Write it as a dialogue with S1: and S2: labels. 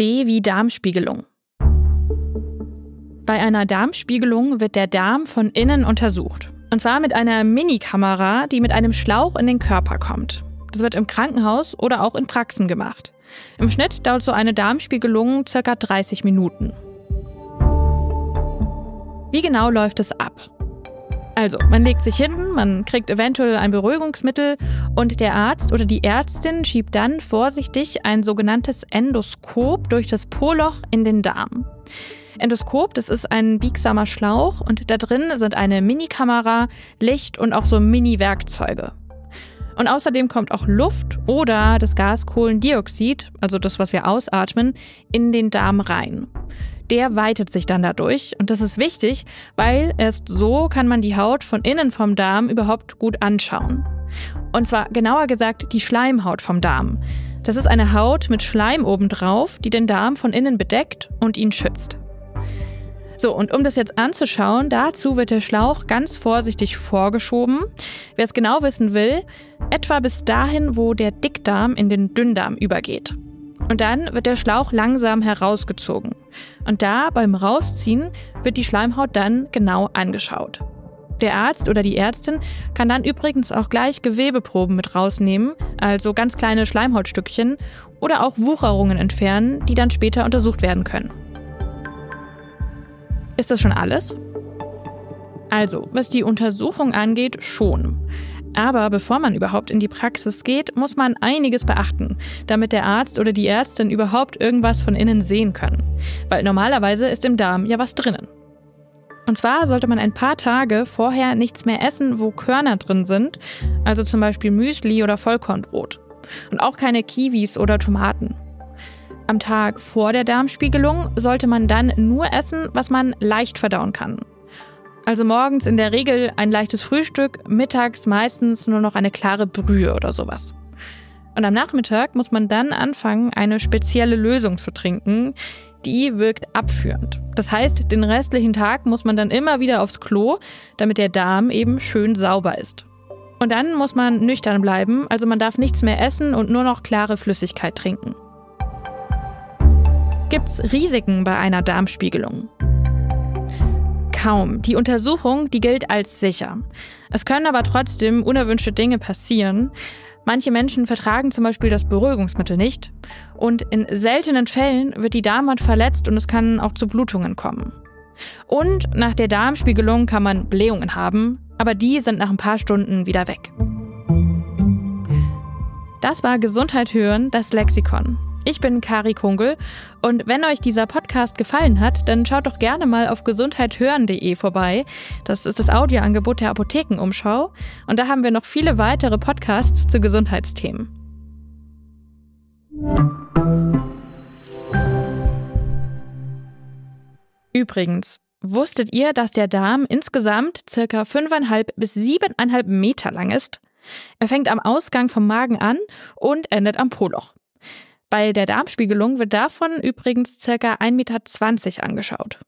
S1: D wie Darmspiegelung. Bei einer Darmspiegelung wird der Darm von innen untersucht. Und zwar mit einer Minikamera, die mit einem Schlauch in den Körper kommt. Das wird im Krankenhaus oder auch in Praxen gemacht. Im Schnitt dauert so eine Darmspiegelung ca. 30 Minuten. Wie genau läuft es ab? Also, man legt sich hinten, man kriegt eventuell ein Beruhigungsmittel und der Arzt oder die Ärztin schiebt dann vorsichtig ein sogenanntes Endoskop durch das Poloch in den Darm. Endoskop, das ist ein biegsamer Schlauch und da drin sind eine Minikamera, Licht und auch so Mini-Werkzeuge. Und außerdem kommt auch Luft oder das Gas Kohlendioxid, also das, was wir ausatmen, in den Darm rein der weitet sich dann dadurch. Und das ist wichtig, weil erst so kann man die Haut von innen vom Darm überhaupt gut anschauen. Und zwar genauer gesagt die Schleimhaut vom Darm. Das ist eine Haut mit Schleim obendrauf, die den Darm von innen bedeckt und ihn schützt. So, und um das jetzt anzuschauen, dazu wird der Schlauch ganz vorsichtig vorgeschoben. Wer es genau wissen will, etwa bis dahin, wo der Dickdarm in den Dünndarm übergeht. Und dann wird der Schlauch langsam herausgezogen. Und da beim Rausziehen wird die Schleimhaut dann genau angeschaut. Der Arzt oder die Ärztin kann dann übrigens auch gleich Gewebeproben mit rausnehmen, also ganz kleine Schleimhautstückchen oder auch Wucherungen entfernen, die dann später untersucht werden können. Ist das schon alles? Also, was die Untersuchung angeht, schon. Aber bevor man überhaupt in die Praxis geht, muss man einiges beachten, damit der Arzt oder die Ärztin überhaupt irgendwas von innen sehen können. Weil normalerweise ist im Darm ja was drinnen. Und zwar sollte man ein paar Tage vorher nichts mehr essen, wo Körner drin sind, also zum Beispiel Müsli oder Vollkornbrot. Und auch keine Kiwis oder Tomaten. Am Tag vor der Darmspiegelung sollte man dann nur essen, was man leicht verdauen kann. Also morgens in der Regel ein leichtes Frühstück, mittags meistens nur noch eine klare Brühe oder sowas. Und am Nachmittag muss man dann anfangen, eine spezielle Lösung zu trinken, die wirkt abführend. Das heißt, den restlichen Tag muss man dann immer wieder aufs Klo, damit der Darm eben schön sauber ist. Und dann muss man nüchtern bleiben, also man darf nichts mehr essen und nur noch klare Flüssigkeit trinken. Gibt's Risiken bei einer Darmspiegelung? Kaum. Die Untersuchung, die gilt als sicher. Es können aber trotzdem unerwünschte Dinge passieren. Manche Menschen vertragen zum Beispiel das Beruhigungsmittel nicht. Und in seltenen Fällen wird die Darmwand verletzt und es kann auch zu Blutungen kommen. Und nach der Darmspiegelung kann man Blähungen haben, aber die sind nach ein paar Stunden wieder weg. Das war Gesundheit hören, das Lexikon. Ich bin Kari Kungel und wenn euch dieser Podcast gefallen hat, dann schaut doch gerne mal auf gesundheithören.de vorbei. Das ist das Audioangebot der Apothekenumschau und da haben wir noch viele weitere Podcasts zu Gesundheitsthemen. Übrigens, wusstet ihr, dass der Darm insgesamt circa 5,5 bis 7,5 Meter lang ist? Er fängt am Ausgang vom Magen an und endet am Poloch. Bei der Darmspiegelung wird davon übrigens ca. 1,20 Meter angeschaut.